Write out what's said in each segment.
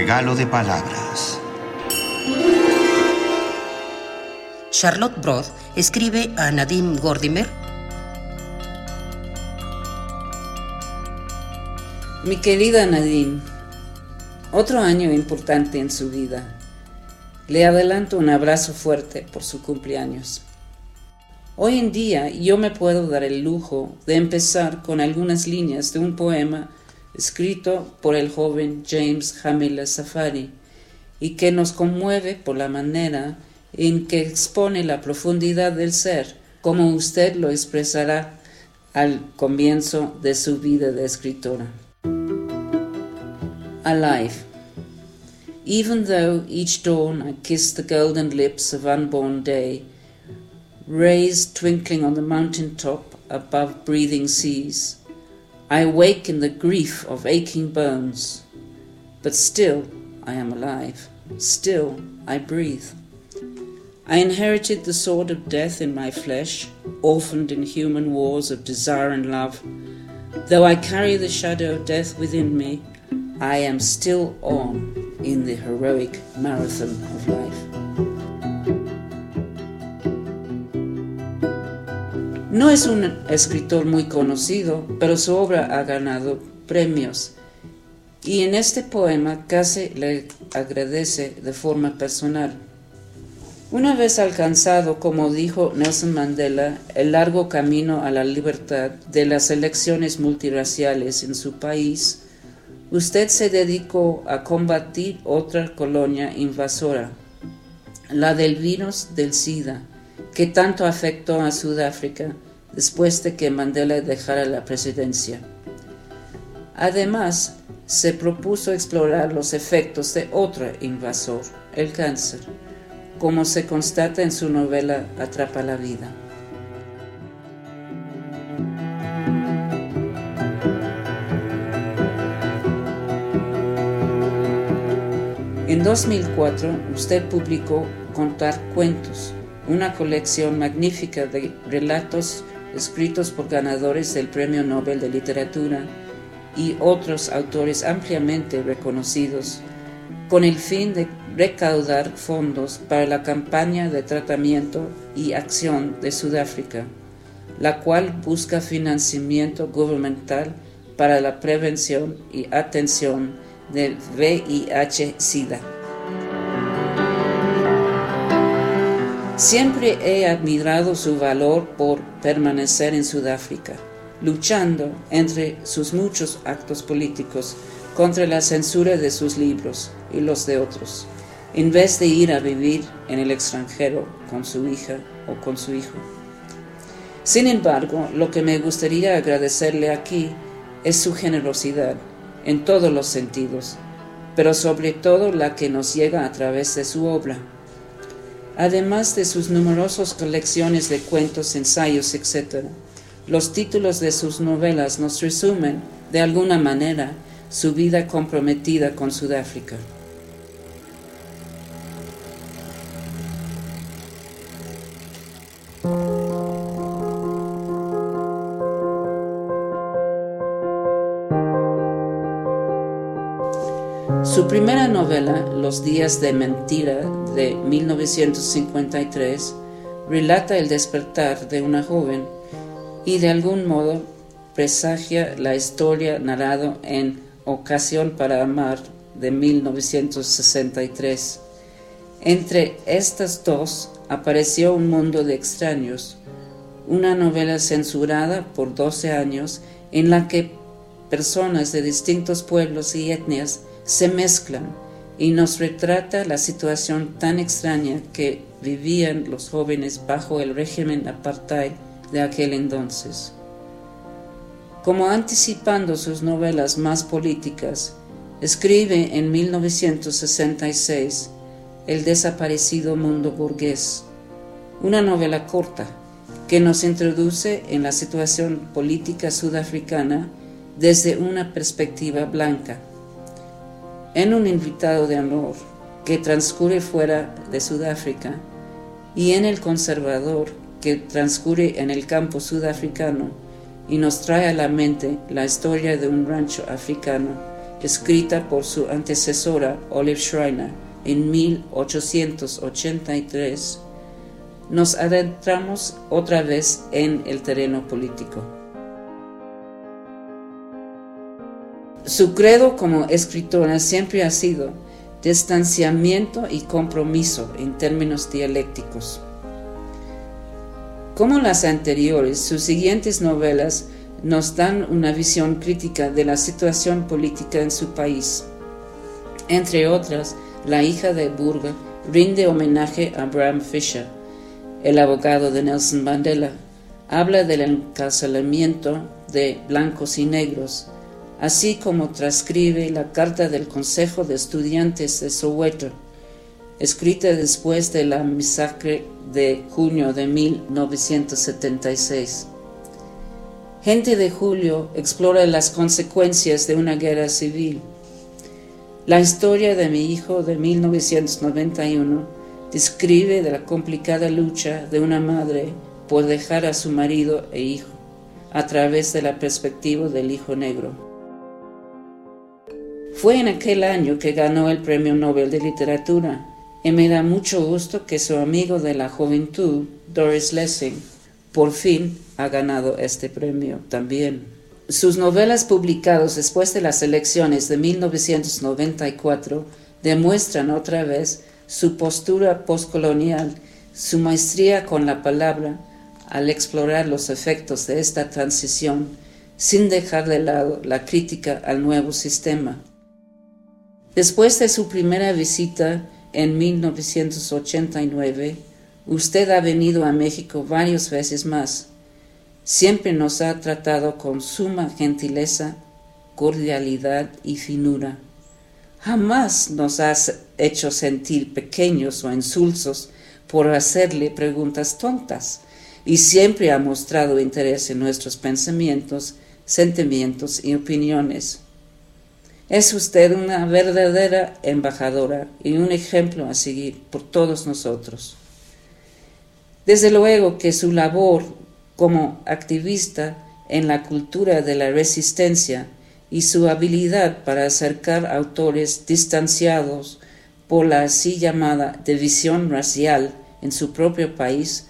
regalo de palabras. Charlotte Brod escribe a Nadine Gordimer. Mi querida Nadine, otro año importante en su vida. Le adelanto un abrazo fuerte por su cumpleaños. Hoy en día yo me puedo dar el lujo de empezar con algunas líneas de un poema escrito por el joven James Hamila Safari y que nos conmueve por la manera en que expone la profundidad del ser, como usted lo expresará al comienzo de su vida de escritora. Alive. Even though each dawn I kiss the golden lips of unborn day, rays twinkling on the mountain top above breathing seas. I wake in the grief of aching bones, but still I am alive, still I breathe. I inherited the sword of death in my flesh, orphaned in human wars of desire and love. Though I carry the shadow of death within me, I am still on in the heroic marathon of life. No es un escritor muy conocido, pero su obra ha ganado premios. Y en este poema casi le agradece de forma personal. Una vez alcanzado, como dijo Nelson Mandela, el largo camino a la libertad de las elecciones multiraciales en su país, usted se dedicó a combatir otra colonia invasora, la del virus del SIDA, que tanto afectó a Sudáfrica después de que Mandela dejara la presidencia. Además, se propuso explorar los efectos de otro invasor, el cáncer, como se constata en su novela Atrapa la vida. En 2004 usted publicó Contar Cuentos, una colección magnífica de relatos escritos por ganadores del Premio Nobel de Literatura y otros autores ampliamente reconocidos, con el fin de recaudar fondos para la campaña de tratamiento y acción de Sudáfrica, la cual busca financiamiento gubernamental para la prevención y atención del VIH-Sida. Siempre he admirado su valor por permanecer en Sudáfrica, luchando entre sus muchos actos políticos contra la censura de sus libros y los de otros, en vez de ir a vivir en el extranjero con su hija o con su hijo. Sin embargo, lo que me gustaría agradecerle aquí es su generosidad en todos los sentidos, pero sobre todo la que nos llega a través de su obra además de sus numerosas colecciones de cuentos, ensayos, etc. Los títulos de sus novelas nos resumen, de alguna manera, su vida comprometida con Sudáfrica. Su primera novela, Los días de mentira, de 1953, relata el despertar de una joven y de algún modo presagia la historia narrada en Ocasión para Amar de 1963. Entre estas dos apareció Un Mundo de Extraños, una novela censurada por 12 años en la que personas de distintos pueblos y etnias se mezclan y nos retrata la situación tan extraña que vivían los jóvenes bajo el régimen apartheid de aquel entonces. Como anticipando sus novelas más políticas, escribe en 1966 El desaparecido mundo burgués, una novela corta que nos introduce en la situación política sudafricana desde una perspectiva blanca en un invitado de honor que transcurre fuera de Sudáfrica y en el conservador que transcurre en el campo sudafricano y nos trae a la mente la historia de un rancho africano escrita por su antecesora Olive Schreiner en 1883, nos adentramos otra vez en el terreno político. Su credo como escritora siempre ha sido distanciamiento y compromiso en términos dialécticos. Como las anteriores, sus siguientes novelas nos dan una visión crítica de la situación política en su país. Entre otras, La hija de Burga rinde homenaje a Bram Fisher, el abogado de Nelson Mandela. Habla del encarcelamiento de blancos y negros, así como transcribe la carta del Consejo de Estudiantes de Soweto, escrita después de la masacre de junio de 1976. Gente de Julio explora las consecuencias de una guerra civil. La historia de mi hijo de 1991 describe la complicada lucha de una madre por dejar a su marido e hijo a través de la perspectiva del hijo negro. Fue en aquel año que ganó el Premio Nobel de Literatura y me da mucho gusto que su amigo de la juventud, Doris Lessing, por fin ha ganado este premio también. Sus novelas publicadas después de las elecciones de 1994 demuestran otra vez su postura postcolonial, su maestría con la palabra al explorar los efectos de esta transición sin dejar de lado la crítica al nuevo sistema. Después de su primera visita en 1989, usted ha venido a México varias veces más. Siempre nos ha tratado con suma gentileza, cordialidad y finura. Jamás nos ha hecho sentir pequeños o insulsos por hacerle preguntas tontas y siempre ha mostrado interés en nuestros pensamientos, sentimientos y opiniones. Es usted una verdadera embajadora y un ejemplo a seguir por todos nosotros. Desde luego que su labor como activista en la cultura de la resistencia y su habilidad para acercar autores distanciados por la así llamada división racial en su propio país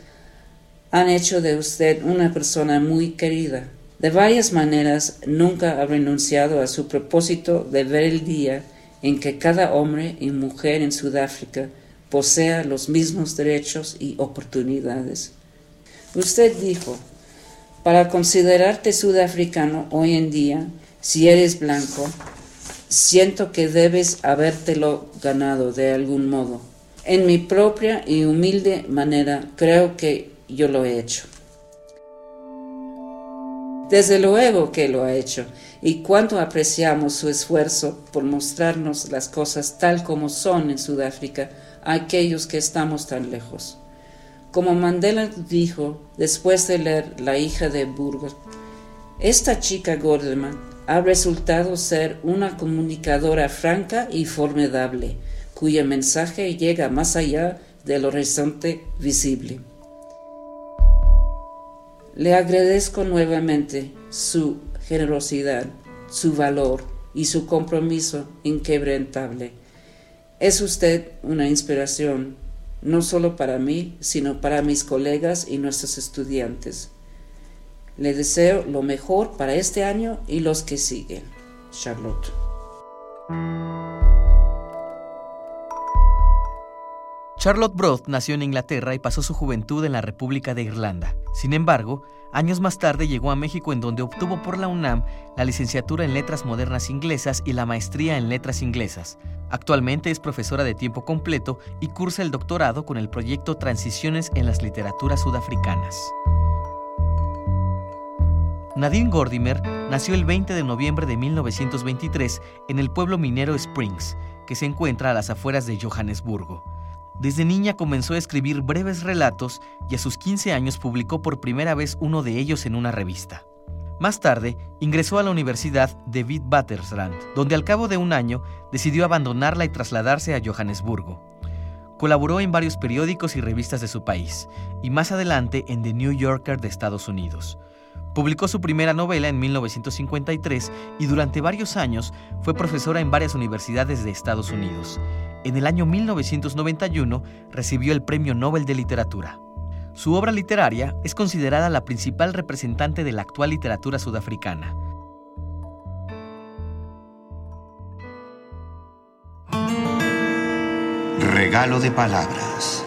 han hecho de usted una persona muy querida. De varias maneras nunca ha renunciado a su propósito de ver el día en que cada hombre y mujer en Sudáfrica posea los mismos derechos y oportunidades. Usted dijo, para considerarte sudafricano hoy en día, si eres blanco, siento que debes habértelo ganado de algún modo. En mi propia y humilde manera creo que yo lo he hecho. Desde luego que lo ha hecho, y cuánto apreciamos su esfuerzo por mostrarnos las cosas tal como son en Sudáfrica a aquellos que estamos tan lejos. Como Mandela dijo después de leer La hija de Burgos, esta chica Gordeman ha resultado ser una comunicadora franca y formidable, cuyo mensaje llega más allá del horizonte visible. Le agradezco nuevamente su generosidad, su valor y su compromiso inquebrantable. Es usted una inspiración, no solo para mí, sino para mis colegas y nuestros estudiantes. Le deseo lo mejor para este año y los que siguen. Charlotte. Charlotte Broth nació en Inglaterra y pasó su juventud en la República de Irlanda. Sin embargo, años más tarde llegó a México en donde obtuvo por la UNAM la licenciatura en Letras Modernas Inglesas y la maestría en Letras Inglesas. Actualmente es profesora de tiempo completo y cursa el doctorado con el proyecto Transiciones en las Literaturas Sudafricanas. Nadine Gordimer nació el 20 de noviembre de 1923 en el pueblo minero Springs, que se encuentra a las afueras de Johannesburgo. Desde niña comenzó a escribir breves relatos y a sus 15 años publicó por primera vez uno de ellos en una revista. Más tarde, ingresó a la Universidad de Witwatersrand, donde al cabo de un año decidió abandonarla y trasladarse a Johannesburgo. Colaboró en varios periódicos y revistas de su país, y más adelante en The New Yorker de Estados Unidos. Publicó su primera novela en 1953 y durante varios años fue profesora en varias universidades de Estados Unidos. En el año 1991 recibió el Premio Nobel de Literatura. Su obra literaria es considerada la principal representante de la actual literatura sudafricana. Regalo de palabras.